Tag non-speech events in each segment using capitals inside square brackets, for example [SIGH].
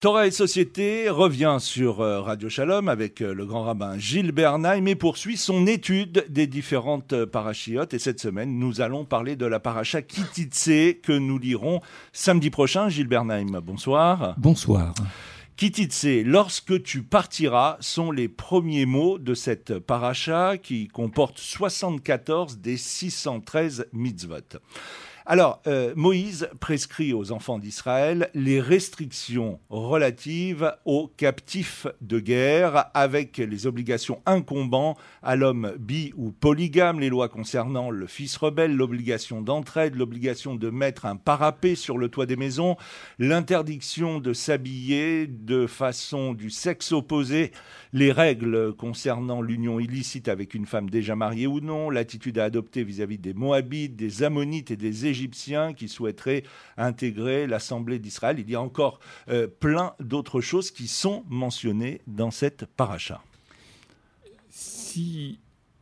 Torah et Société revient sur euh, Radio Shalom avec euh, le grand rabbin Gilles Bernheim et poursuit son étude des différentes euh, parachiotes. Et cette semaine, nous allons parler de la paracha Kititse que nous lirons samedi prochain. Gilles Bernheim, bonsoir. Bonsoir. Kititse, lorsque tu partiras, sont les premiers mots de cette paracha qui comporte 74 des 613 mitzvot. Alors, euh, Moïse prescrit aux enfants d'Israël les restrictions relatives aux captifs de guerre avec les obligations incombant à l'homme bi ou polygame, les lois concernant le fils rebelle, l'obligation d'entraide, l'obligation de mettre un parapet sur le toit des maisons, l'interdiction de s'habiller de façon du sexe opposé, les règles concernant l'union illicite avec une femme déjà mariée ou non, l'attitude à adopter vis-à-vis des Moabites, des Ammonites et des Égyptiens, égyptiens qui souhaiteraient intégrer l'Assemblée d'Israël. Il y a encore euh, plein d'autres choses qui sont mentionnées dans cette paracha. Si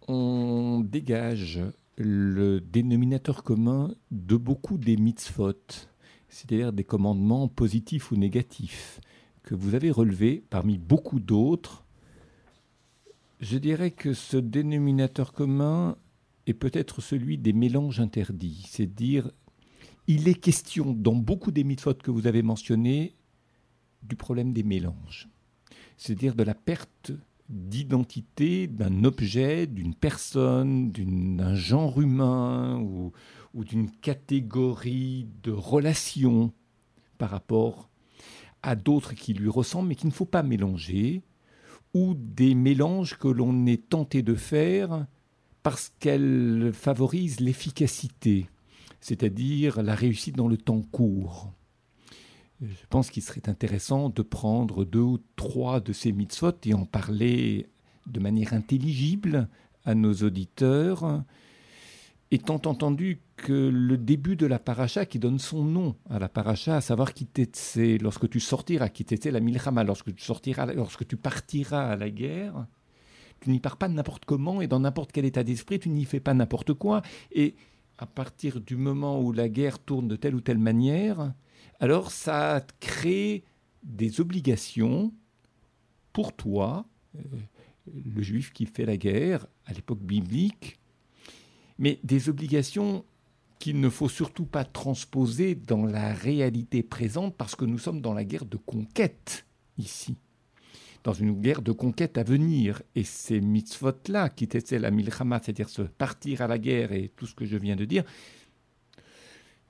on dégage le dénominateur commun de beaucoup des mitzvot, c'est-à-dire des commandements positifs ou négatifs, que vous avez relevés parmi beaucoup d'autres, je dirais que ce dénominateur commun est peut-être celui des mélanges interdits. C'est dire, il est question dans beaucoup des mitzvot que vous avez mentionnés du problème des mélanges. C'est-à-dire de la perte d'identité d'un objet, d'une personne, d'un genre humain ou, ou d'une catégorie de relation par rapport à d'autres qui lui ressemblent mais qu'il ne faut pas mélanger, ou des mélanges que l'on est tenté de faire parce qu'elle favorise l'efficacité, c'est-à-dire la réussite dans le temps court. Je pense qu'il serait intéressant de prendre deux ou trois de ces mitzvot et en parler de manière intelligible à nos auditeurs, étant entendu que le début de la paracha qui donne son nom à la paracha, à savoir c'est lorsque tu sortiras, c'est la milchama, lorsque tu sortiras, lorsque tu partiras à la guerre, tu n'y pars pas n'importe comment et dans n'importe quel état d'esprit, tu n'y fais pas n'importe quoi. Et à partir du moment où la guerre tourne de telle ou telle manière, alors ça crée des obligations pour toi, euh, le juif qui fait la guerre à l'époque biblique, mais des obligations qu'il ne faut surtout pas transposer dans la réalité présente parce que nous sommes dans la guerre de conquête ici dans une guerre de conquête à venir. Et ces mitzvot-là, qui étaient la milchama, c'est-à-dire se partir à la guerre et tout ce que je viens de dire,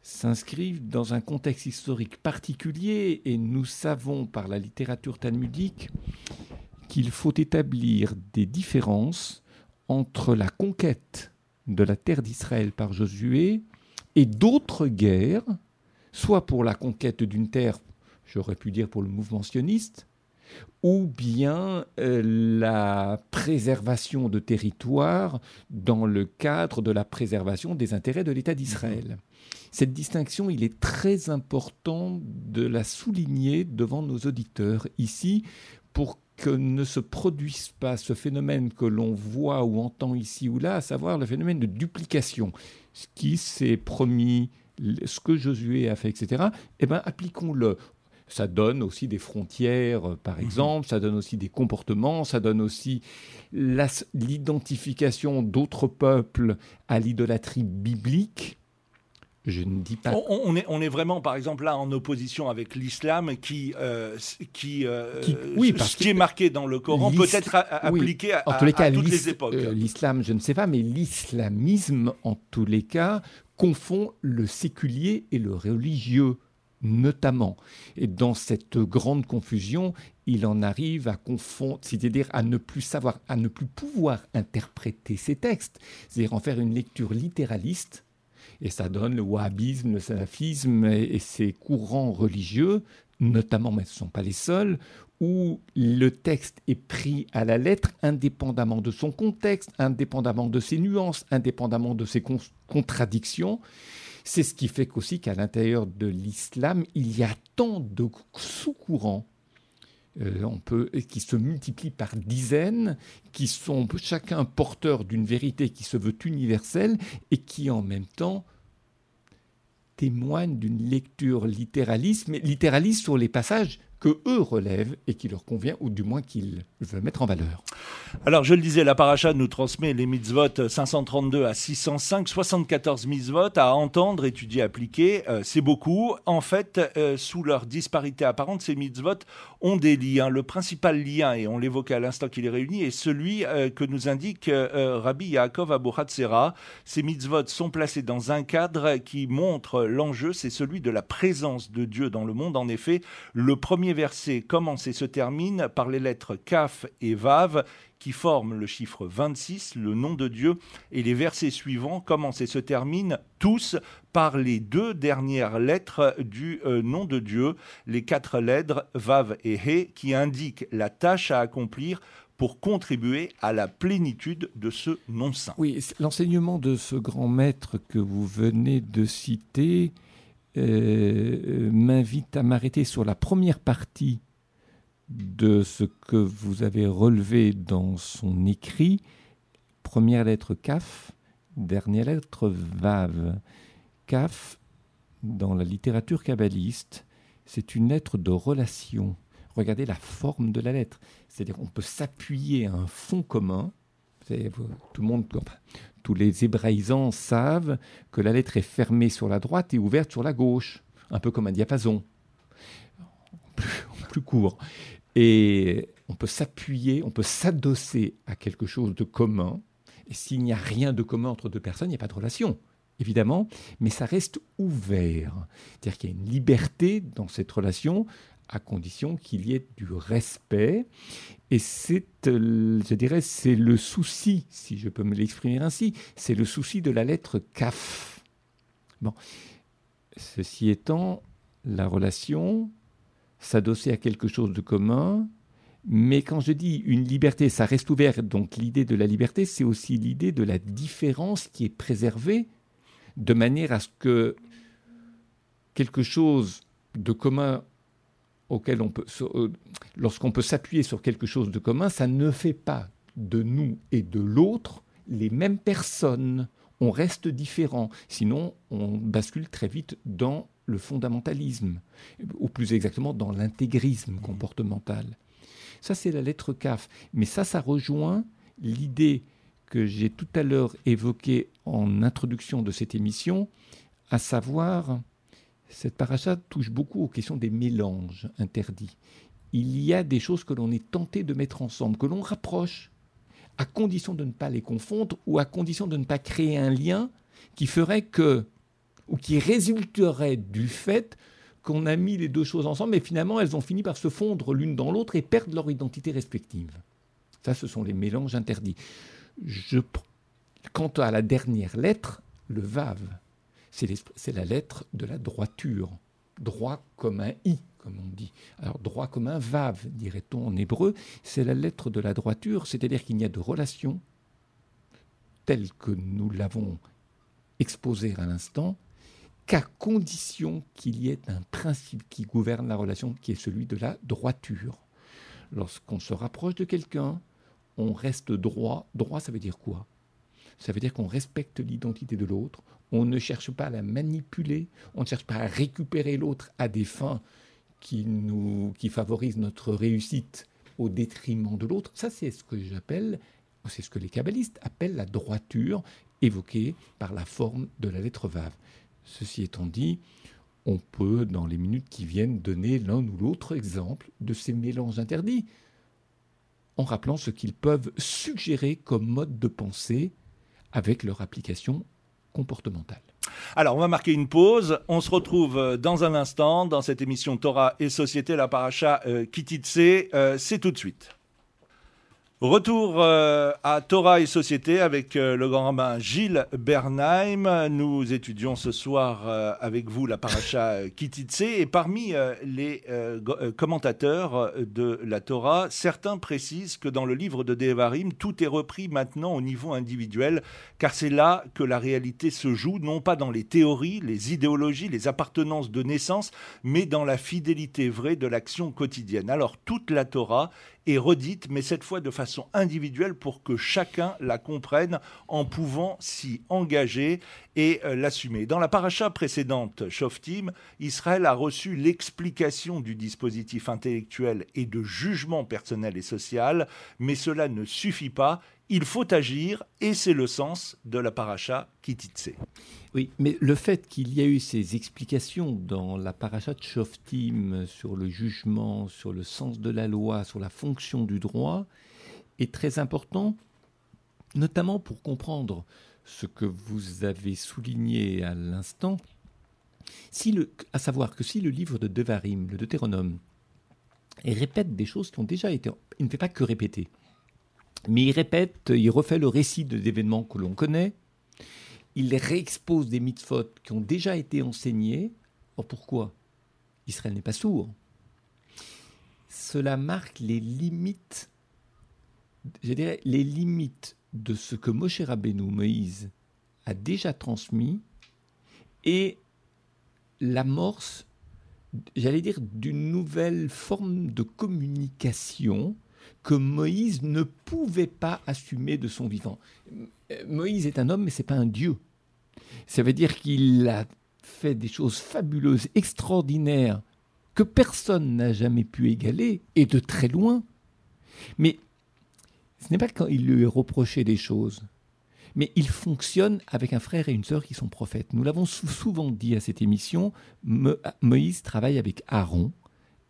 s'inscrivent dans un contexte historique particulier et nous savons par la littérature talmudique qu'il faut établir des différences entre la conquête de la terre d'Israël par Josué et d'autres guerres, soit pour la conquête d'une terre, j'aurais pu dire pour le mouvement sioniste, ou bien euh, la préservation de territoire dans le cadre de la préservation des intérêts de l'État d'Israël. Cette distinction, il est très important de la souligner devant nos auditeurs ici pour que ne se produise pas ce phénomène que l'on voit ou entend ici ou là, à savoir le phénomène de duplication. Ce qui s'est promis, ce que Josué a fait, etc., eh bien, appliquons-le ça donne aussi des frontières, euh, par mhm. exemple, ça donne aussi des comportements, ça donne aussi l'identification d'autres peuples à l'idolâtrie biblique. Je ne dis pas. On, est, on est vraiment, par exemple, là en opposition avec l'islam qui, euh, qui, euh, oui, parce ce qui est marqué dans le Coran peut être appliqué à, tous les cas, à toutes les époques. l'islam, je ne sais pas, mais l'islamisme, en tous les cas, confond le séculier et le religieux notamment. Et dans cette grande confusion, il en arrive à confondre, c'est-à-dire à ne plus savoir, à ne plus pouvoir interpréter ces textes, c'est-à-dire en faire une lecture littéraliste. Et ça donne le wahhabisme, le salafisme et, ses courants religieux, notamment, mais ce ne sont pas les seuls, où le texte est pris à la lettre indépendamment de son contexte, indépendamment de ses nuances, indépendamment de ses contradictions. C'est ce qui fait qu'aussi qu'à l'intérieur de l'islam, il y a tant de sous-courants euh, qui se multiplient par dizaines, qui sont chacun porteurs d'une vérité qui se veut universelle et qui en même temps témoignent d'une lecture littéraliste, mais littéraliste sur les passages que eux relèvent et qui leur convient, ou du moins qu'ils veulent mettre en valeur. Alors, je le disais, la paracha nous transmet les mitzvot 532 à 605, 74 mitzvot à entendre, étudier, appliquer. Euh, c'est beaucoup. En fait, euh, sous leur disparité apparente, ces mitzvot ont des liens. Le principal lien, et on l'évoquait à l'instant qu'il est réuni, est celui euh, que nous indique Rabbi Yaakov Abu Hatzera. Ces mitzvot sont placés dans un cadre qui montre l'enjeu, c'est celui de la présence de Dieu dans le monde. En effet, le premier verset commence et se termine par les lettres Kaf et Vav qui forment le chiffre 26, le nom de Dieu, et les versets suivants commencent et se terminent tous par les deux dernières lettres du euh, nom de Dieu, les quatre lettres Vav et He, qui indiquent la tâche à accomplir pour contribuer à la plénitude de ce nom saint. Oui, l'enseignement de ce grand maître que vous venez de citer euh, m'invite à m'arrêter sur la première partie de ce que vous avez relevé dans son écrit. Première lettre Kaf, dernière lettre Vav. Kaf, dans la littérature kabbaliste, c'est une lettre de relation. Regardez la forme de la lettre. C'est-à-dire qu'on peut s'appuyer à un fond commun. Tout le monde, tous les hébraïsants savent que la lettre est fermée sur la droite et ouverte sur la gauche, un peu comme un diapason, plus court. Et on peut s'appuyer, on peut s'adosser à quelque chose de commun. Et s'il n'y a rien de commun entre deux personnes, il n'y a pas de relation, évidemment, mais ça reste ouvert. C'est-à-dire qu'il y a une liberté dans cette relation à condition qu'il y ait du respect. Et c'est, euh, je dirais, c'est le souci, si je peux me l'exprimer ainsi, c'est le souci de la lettre CAF. Bon, ceci étant, la relation, s'adosser à quelque chose de commun. Mais quand je dis une liberté, ça reste ouvert. Donc l'idée de la liberté, c'est aussi l'idée de la différence qui est préservée de manière à ce que quelque chose de commun auquel on peut, euh, lorsqu'on peut s'appuyer sur quelque chose de commun, ça ne fait pas de nous et de l'autre les mêmes personnes. On reste différents. Sinon, on bascule très vite dans le fondamentalisme, ou plus exactement dans l'intégrisme comportemental. Ça, c'est la lettre CAF. Mais ça, ça rejoint l'idée que j'ai tout à l'heure évoquée en introduction de cette émission, à savoir, cette paracha touche beaucoup aux questions des mélanges interdits. Il y a des choses que l'on est tenté de mettre ensemble, que l'on rapproche, à condition de ne pas les confondre ou à condition de ne pas créer un lien qui ferait que ou qui résulterait du fait qu'on a mis les deux choses ensemble, mais finalement elles ont fini par se fondre l'une dans l'autre et perdre leur identité respective. Ça, ce sont les mélanges interdits. Quant à la dernière lettre, le vav, c'est la lettre de la droiture. Droit comme un i, comme on dit. Alors, droit comme un vav, dirait-on en hébreu, c'est la lettre de la droiture, c'est-à-dire qu'il n'y a de relation telle que nous l'avons exposée à l'instant qu'à condition qu'il y ait un principe qui gouverne la relation, qui est celui de la droiture. Lorsqu'on se rapproche de quelqu'un, on reste droit. Droit, ça veut dire quoi? Ça veut dire qu'on respecte l'identité de l'autre, on ne cherche pas à la manipuler, on ne cherche pas à récupérer l'autre à des fins qui, favorisent notre réussite au détriment de l'autre. Ça, c'est ce que j'appelle, c'est ce que les kabbalistes appellent la droiture évoquée par la forme de la lettre vave. Ceci étant dit, on peut, dans les minutes qui viennent, donner l'un ou l'autre exemple de ces mélanges interdits, en rappelant ce qu'ils peuvent suggérer comme mode de pensée avec leur application comportementale. Alors, on va marquer une pause. On se retrouve euh, dans un instant dans cette émission Torah et Société, la paracha euh, Kititse. Euh, c'est tout de suite. Retour euh, à Torah et Société avec euh, le grand rabbin Gilles Bernheim. Nous étudions ce soir euh, avec vous la paracha [LAUGHS] Kititse et parmi les commentateurs de la Torah, certains précisent que dans le livre de Devarim, tout est repris maintenant au niveau individuel car c'est là que la réalité se joue, non pas dans les théories, les idéologies, les appartenances de naissance, mais dans la fidélité vraie de l'action quotidienne. Alors toute la Torah est redite, mais cette fois de façon individuelle pour que chacun la comprenne en pouvant s'y engager et euh, l'assumer. Dans la paracha précédente, Shoftim, Israël a reçu l'explication du dispositif intellectuel et de jugement personnel et social, mais cela ne suffit pas. Il faut agir et c'est le sens de la paracha Kititse. Oui, mais le fait qu'il y a eu ces explications dans la paracha de Shoftim sur le jugement, sur le sens de la loi, sur la fonction du droit, est très important, notamment pour comprendre ce que vous avez souligné à l'instant, si à savoir que si le livre de Devarim, le Deutéronome, répète des choses qui ont déjà été... Il ne fait pas que répéter, mais il répète, il refait le récit d'événements que l'on connaît, il réexpose des mitzvot qui ont déjà été enseignés. Or pourquoi? Israël n'est pas sourd. Cela marque les limites, je dirais, les limites de ce que Moshe Rabbeinu, Moïse, a déjà transmis et l'amorce, j'allais dire, d'une nouvelle forme de communication que Moïse ne pouvait pas assumer de son vivant. Moïse est un homme, mais ce n'est pas un dieu. Ça veut dire qu'il a fait des choses fabuleuses, extraordinaires, que personne n'a jamais pu égaler, et de très loin. Mais ce n'est pas quand il lui est reproché des choses, mais il fonctionne avec un frère et une sœur qui sont prophètes. Nous l'avons souvent dit à cette émission, Moïse travaille avec Aaron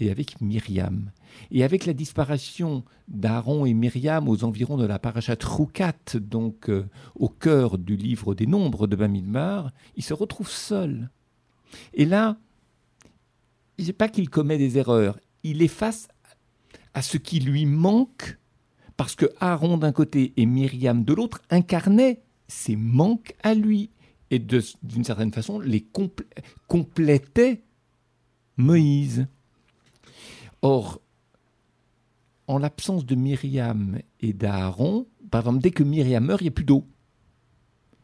et avec Myriam. Et avec la disparition d'Aaron et Myriam aux environs de la parachat Roukat, donc euh, au cœur du livre des nombres de Bamidbar, il se retrouve seul. Et là, n'est pas qu'il commet des erreurs, il est face à ce qui lui manque parce que Aaron d'un côté et Myriam de l'autre incarnaient ces manques à lui et d'une certaine façon les complétaient Moïse. Or, en l'absence de Myriam et d'Aaron, par exemple, dès que Myriam meurt, il n'y a plus d'eau.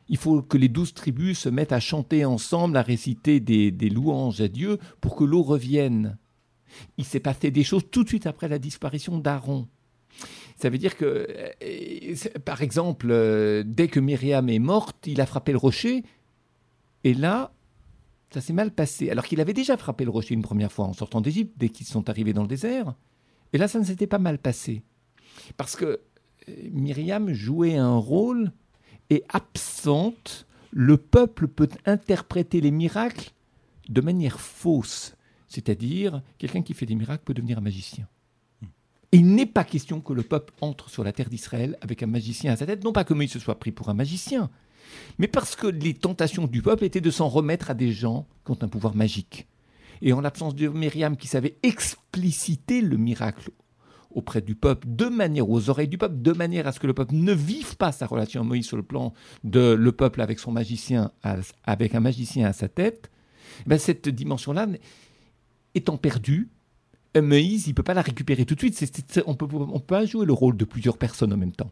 Il faut que les douze tribus se mettent à chanter ensemble, à réciter des, des louanges à Dieu pour que l'eau revienne. Il s'est passé des choses tout de suite après la disparition d'Aaron. Ça veut dire que, euh, par exemple, euh, dès que Myriam est morte, il a frappé le rocher, et là, ça s'est mal passé. Alors qu'il avait déjà frappé le rocher une première fois en sortant d'Égypte, dès qu'ils sont arrivés dans le désert, et là, ça ne s'était pas mal passé. Parce que euh, Myriam jouait un rôle, et absente, le peuple peut interpréter les miracles de manière fausse. C'est-à-dire, quelqu'un qui fait des miracles peut devenir un magicien il n'est pas question que le peuple entre sur la terre d'Israël avec un magicien à sa tête, non pas que Moïse se soit pris pour un magicien, mais parce que les tentations du peuple étaient de s'en remettre à des gens qui ont un pouvoir magique. Et en l'absence de Myriam qui savait expliciter le miracle auprès du peuple, de manière aux oreilles du peuple, de manière à ce que le peuple ne vive pas sa relation à Moïse sur le plan de le peuple avec son magicien, avec un magicien à sa tête, ben cette dimension-là étant perdue, Moïse, il ne peut pas la récupérer tout de suite. on peut, on peut jouer le rôle de plusieurs personnes en même temps.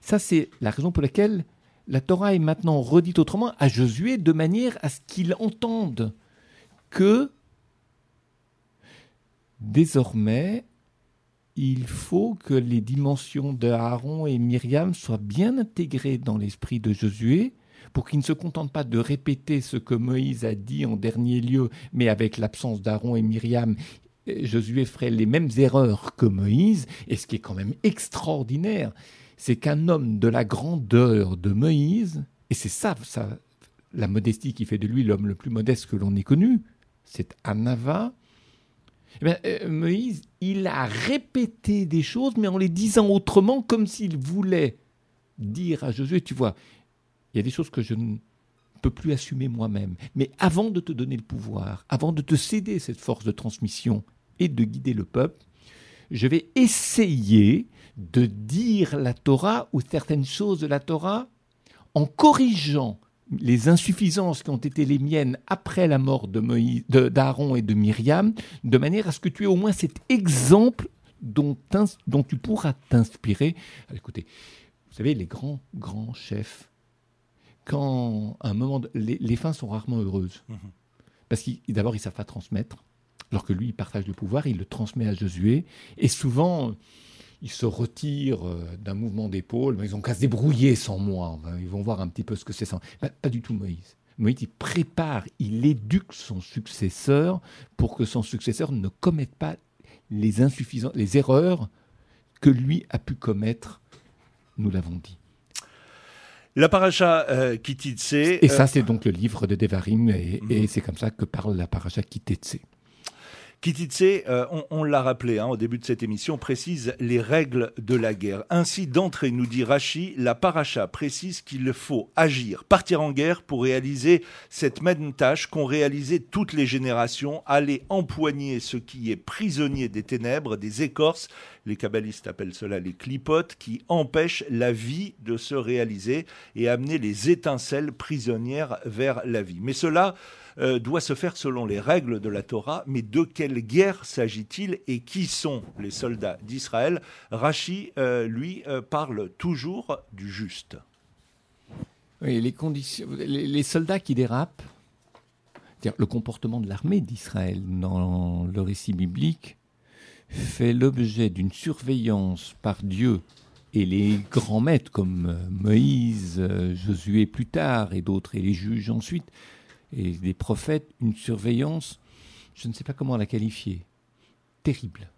Ça, c'est la raison pour laquelle la Torah est maintenant redite autrement à Josué de manière à ce qu'il entende que désormais, il faut que les dimensions de Aaron et Myriam soient bien intégrées dans l'esprit de Josué pour qu'il ne se contente pas de répéter ce que Moïse a dit en dernier lieu, mais avec l'absence d'Aaron et Myriam, Josué ferait les mêmes erreurs que Moïse, et ce qui est quand même extraordinaire, c'est qu'un homme de la grandeur de Moïse, et c'est ça, ça, la modestie qui fait de lui l'homme le plus modeste que l'on ait connu, c'est Anava. Eh euh, Moïse, il a répété des choses, mais en les disant autrement, comme s'il voulait dire à Josué, tu vois, il y a des choses que je ne peux plus assumer moi-même. Mais avant de te donner le pouvoir, avant de te céder cette force de transmission et de guider le peuple, je vais essayer de dire la Torah ou certaines choses de la Torah en corrigeant les insuffisances qui ont été les miennes après la mort de Moïse, d'Aaron et de Myriam, de manière à ce que tu aies au moins cet exemple dont, dont tu pourras t'inspirer. Écoutez, vous savez, les grands, grands chefs quand un moment, les, fins sont rarement heureuses. Mhm. Parce qu'ils d'abord, ils ne savent pas transmettre. Alors que lui, il partage le pouvoir, il le transmet à Josué. Et souvent, ils se retirent euh, d'un mouvement d'épaule, mais ils ont qu'à se débrouiller sans moi. Ils vont voir un petit peu ce que c'est sans. pas du tout Moïse. Moïse, il prépare, il éduque son successeur pour que son successeur ne commette pas les insuffisances, les erreurs que lui a pu commettre. Nous l'avons dit. La paracha euh, Kititse. Et ça, c'est donc le livre de Devarim, et, et mhm. c'est comme ça que parle la paracha Kititse. Kititse, euh, on, l'a rappelé hein, au début de cette émission, précise les règles de la guerre. Ainsi, d'entrée, nous dit Rachi, la paracha précise qu'il faut agir, partir en guerre pour réaliser cette même tâche qu'ont réalisé toutes les générations, aller empoigner ce qui est prisonnier des ténèbres, des écorces, les kabbalistes appellent cela les clipotes, qui empêchent la vie de se réaliser et amener les étincelles prisonnières vers la vie. Mais cela euh, doit se faire selon les règles de la Torah. Mais de quelle guerre s'agit-il et qui sont les soldats d'Israël? Rachi, euh, lui, euh, parle toujours du juste. Les, conditions, les, soldats qui dérapent, le comportement de l'armée d'Israël dans le récit biblique fait l'objet d'une surveillance par Dieu et les grands maîtres comme Moïse, Josué plus tard et d'autres, et les juges ensuite, et des prophètes, une surveillance, je ne sais pas comment la qualifier, terrible.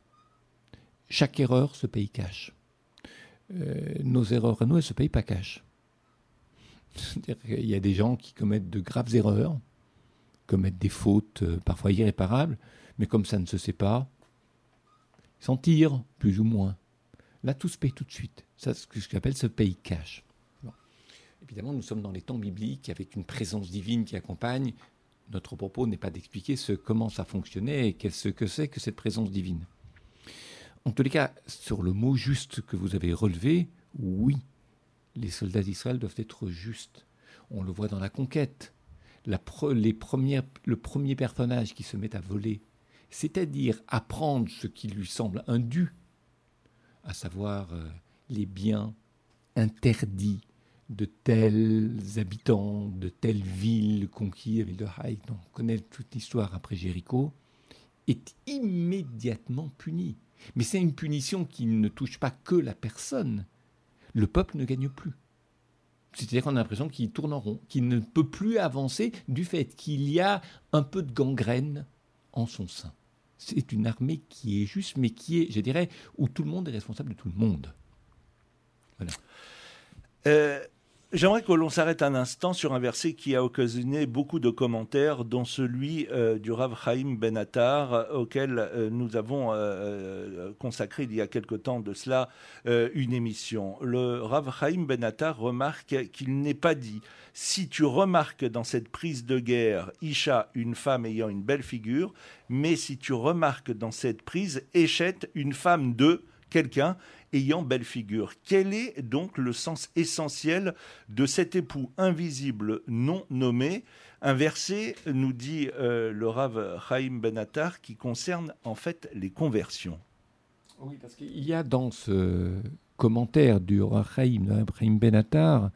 Chaque erreur se paye cash. Euh, nos erreurs à nous, elles ne se payent pas cash. [LAUGHS] Il y a des gens qui commettent de graves erreurs, commettent des fautes euh, parfois irréparables, mais comme ça ne se sait pas, ils s'en tirent, plus ou moins. Là, tout se paye tout de suite. Ça, ce que j'appelle se paye cash. Évidemment, nous sommes dans les temps bibliques avec une présence divine qui accompagne. Notre propos n'est pas d'expliquer ce, comment ça fonctionnait et ce que c'est que cette présence divine. En tous les cas, sur le mot juste que vous avez relevé, oui, les soldats d'Israël doivent être justes. On le voit dans la conquête. Le premier personnage qui se met à voler, c'est-à-dire à prendre ce qui lui semble un dû, à savoir euh, les biens interdits, de tels habitants, de telles villes conquises avec le Haït, on connaît toute l'histoire après Jéricho, est immédiatement puni. Mais c'est une punition qui ne touche pas que la personne. Le peuple ne gagne plus. C'est-à-dire qu'on a l'impression qu'il tourne en rond, qu'il ne peut plus avancer du fait qu'il y a un peu de gangrène en son sein. C'est une armée qui est juste, mais qui est, je dirais, où tout le monde est responsable de tout le monde. Voilà. Euh, J'aimerais que l'on s'arrête un instant sur un verset qui a occasionné beaucoup de commentaires, dont celui euh, du Rav Chaim Ben Attar, auquel euh, nous avons euh, consacré il y a quelque temps de cela une émission. Le Rav Chaim Ben Attar remarque qu'il n'est pas dit si tu remarques dans cette prise de guerre Isha, une femme ayant une belle figure, mais si tu remarques dans cette prise Échette, une femme de quelqu'un ayant belle figure. Quel est donc le sens essentiel de cet époux invisible non nommé? Un verset, nous dit euh, le Rav Chaim Benatar, qui concerne en fait les conversions. Oui, parce qu'il y a dans ce commentaire du Rav Chaim, Benatar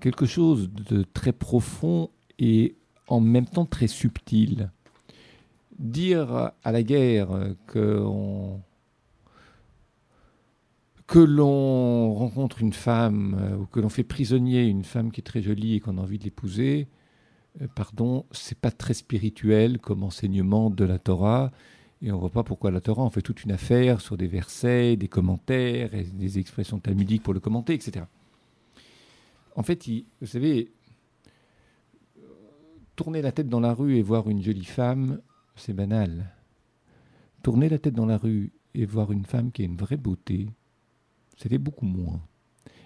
quelque chose de très profond et en même temps très subtil. Dire à la guerre qu'on que l'on rencontre une femme euh, ou que l'on fait prisonnier une femme qui est très jolie et qu'on a envie de l'épouser, euh, pardon, c'est pas très spirituel comme enseignement de la Torah. Et on ne voit pas pourquoi la Torah en fait toute une affaire sur des versets, des commentaires et des expressions talmudiques pour le commenter, etc. En fait, vous savez, tourner la tête dans la rue et voir une jolie femme, c'est banal. Tourner la tête dans la rue et voir une femme qui a une vraie beauté, c'était beaucoup moins.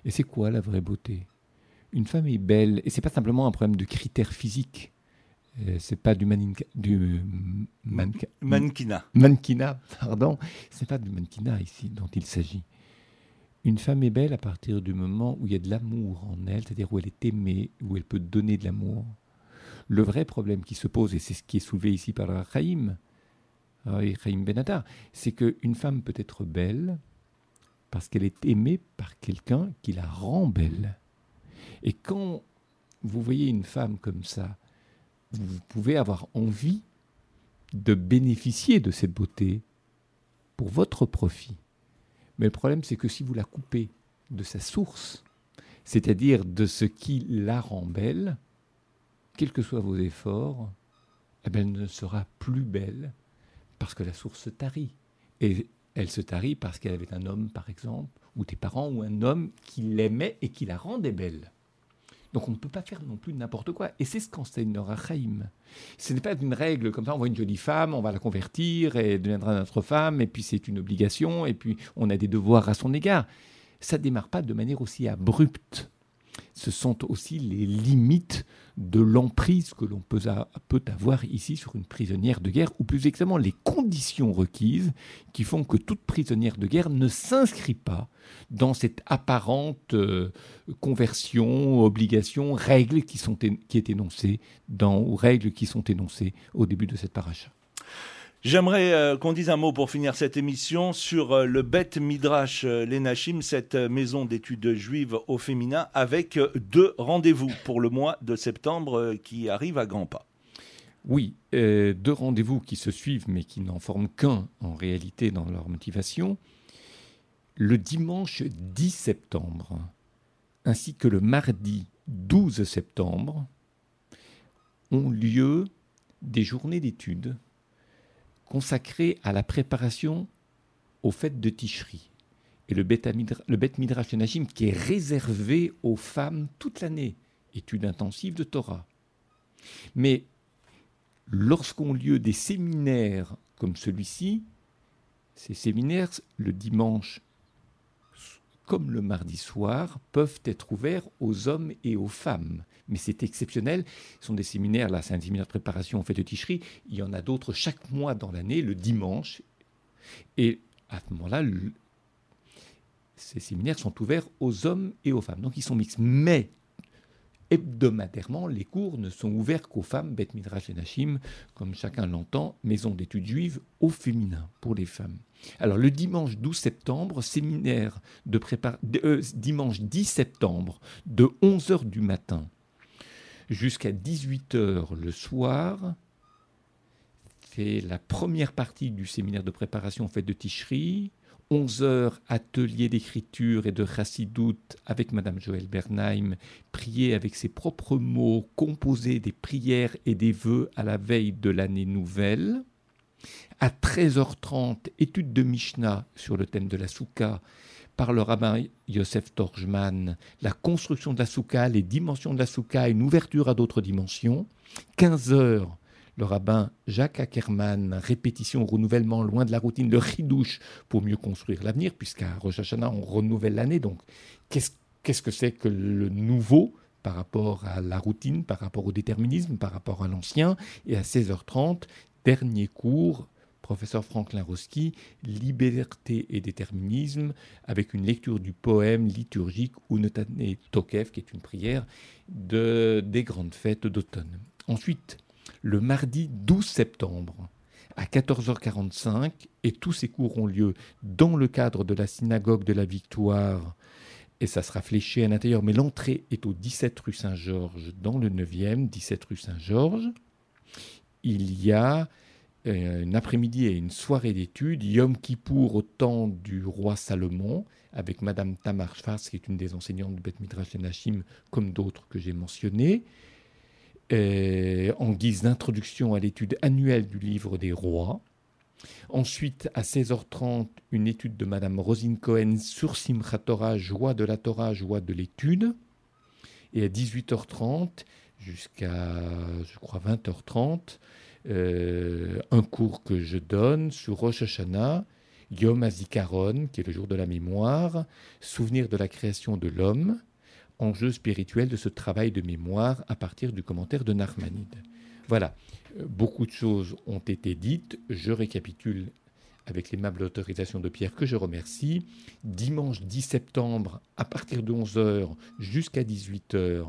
Et c'est quoi la vraie beauté? Une femme est belle, et c'est pas simplement un problème de critères physiques. Euh, c'est pas du, du mannequinat. Mannequinat, pardon. C'est pas du mannequinat ici dont il s'agit. Une femme est belle à partir du moment où il y a de l'amour en elle, c'est-à-dire où elle est aimée, où elle peut donner de l'amour. Le vrai problème qui se pose, et c'est ce qui est soulevé ici par Raïm, Raïm Benatar, c'est qu'une femme peut être belle, parce qu'elle est aimée par quelqu'un qui la rend belle. Et quand vous voyez une femme comme ça, vous pouvez avoir envie de bénéficier de cette beauté pour votre profit, Mais le problème, c'est que si vous la coupez de sa source, c'est-à-dire de ce qui la rend belle, quels que soient vos efforts, eh ben, elle ne sera plus belle parce que la source tarit. Et elle se tarit parce qu'elle avait un homme, par exemple, ou des parents, ou un homme qui l'aimait et qui la rendait belle. Donc on ne peut pas faire non plus n'importe quoi. Et c'est ce qu'enseigne Rachaim. Ce n'est pas une règle comme ça, on voit une jolie femme, on va la convertir, et elle deviendra notre femme, et puis c'est une obligation, et puis on a des devoirs à son égard. Ça ne démarre pas de manière aussi abrupte ce sont aussi les limites de l'emprise que l'on peut, avoir ici sur une prisonnière de guerre, ou plus exactement les conditions requises qui font que toute prisonnière de guerre ne s'inscrit pas dans cette apparente euh, conversion, obligation, règles qui, sont qui est énoncée dans, ou règles qui sont énoncées au début de cette paracha. J'aimerais euh, qu'on dise un mot pour finir cette émission sur euh, le Bet Midrash euh, Lenachim, cette maison d'études juives au féminin, avec deux rendez-vous pour le mois de septembre qui arrivent à grands pas. Oui, deux rendez-vous qui se suivent mais qui n'en forment qu'un en réalité dans leur motivation. Le dimanche 10 septembre ainsi que le mardi 12 septembre ont lieu des journées d'études consacré à la préparation aux fêtes de Tishri. Et le Bet, Midrash Nashim qui est réservé aux femmes toute l'année, étude intensive de Torah. Mais lorsqu'ont lieu des séminaires comme celui-ci, ces séminaires, le dimanche comme le mardi soir, peuvent être ouverts aux hommes et aux femmes. Mais c'est exceptionnel. Ce sont des séminaires, là, c'est un séminaire de préparation en fait de ticherie. Il y en a d'autres chaque mois dans l'année, le dimanche. Et à ce moment-là, ces séminaires sont ouverts aux hommes et aux femmes. Donc ils sont mixtes. Mais hebdomadairement, les cours ne sont ouverts qu'aux femmes, Beth Midrash et Nashim, comme chacun l'entend, maison d'études juives au féminin pour les femmes. Alors le dimanche 12 septembre, séminaire de préparation, euh, dimanche 10 septembre, de 11h du matin jusqu'à 18h le soir, c'est la première partie du séminaire de préparation fait de Ticherie. 11 heures atelier d'écriture et de chassidoute avec Madame Joël Bernheim, prier avec ses propres mots, composer des prières et des vœux à la veille de l'année nouvelle. À 13h30, étude de Mishnah sur le thème de la soukha par le rabbin Yosef Torjman, la construction de la les dimensions de la une ouverture à d'autres dimensions. 15h, le rabbin Jacques Ackerman, répétition, renouvellement, loin de la routine, le ridouche pour mieux construire l'avenir, puisqu'à Rosh Hashanah, on renouvelle l'année. Donc, qu'est-ce que c'est que le nouveau par rapport à la routine, par rapport au déterminisme, par rapport à l'ancien? Et à 16h30, dernier cours, professeur Franklin Roski, Liberté et déterminisme, avec une lecture du poème liturgique Unotane Tokev, qui est une prière de, des grandes fêtes d'automne. Ensuite, le mardi 12 septembre à 14h45 et tous ces cours ont lieu dans le cadre de la synagogue de la Victoire et ça sera fléché à l'intérieur, mais l'entrée est au 17 rue Saint-Georges dans le 9e, 17 rue Saint-Georges. Il y a une après-midi et une soirée d'études, Yom Kippour au temps du roi Salomon, avec Madame Tamar Schwarz, qui est une des enseignantes de Beth Midrash Nashim, comme d'autres que j'ai mentionnées. Euh, en guise d'introduction à l'étude annuelle du livre des rois. Ensuite, à 16h30, une étude de Madame Rosine Cohen sur Simchat Torah, joie de la Torah, joie de l'étude. Et à 18h30, jusqu'à, je crois, 20h30, euh, un cours que je donne sur Rosh Hashanah, Yom HaZikaron, qui est le jour de la mémoire, souvenir de la création de l'homme, enjeu spirituel de ce travail de mémoire à partir du commentaire de Narmanide. Voilà, beaucoup de choses ont été dites. Je récapitule avec l'aimable autorisation de Pierre que je remercie. Dimanche 10 septembre, à partir de 11h jusqu'à 18h,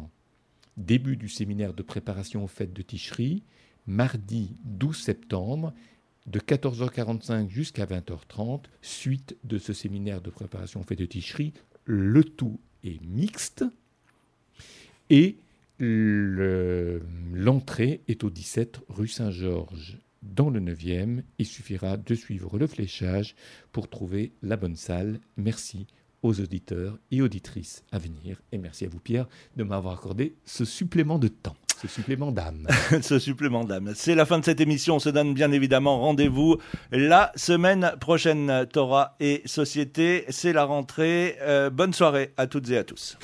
début du séminaire de préparation aux fêtes de Ticherie. Mardi 12 septembre, de 14h45 jusqu'à 20h30, suite de ce séminaire de préparation fêtes de Ticherie. Le tout est mixte et l'entrée est au 17 rue Saint-Georges dans le 9e. Il suffira de suivre le fléchage pour trouver la bonne salle. Merci aux auditeurs et auditrices à venir. Et merci à vous, Pierre, de m'avoir accordé ce supplément de temps. Ce supplément d'âme. [LAUGHS] ce supplément d'âme. C'est la fin de cette émission. On se donne bien évidemment rendez-vous la semaine prochaine. Torah et Société, c'est la rentrée. Euh, bonne soirée à toutes et à tous.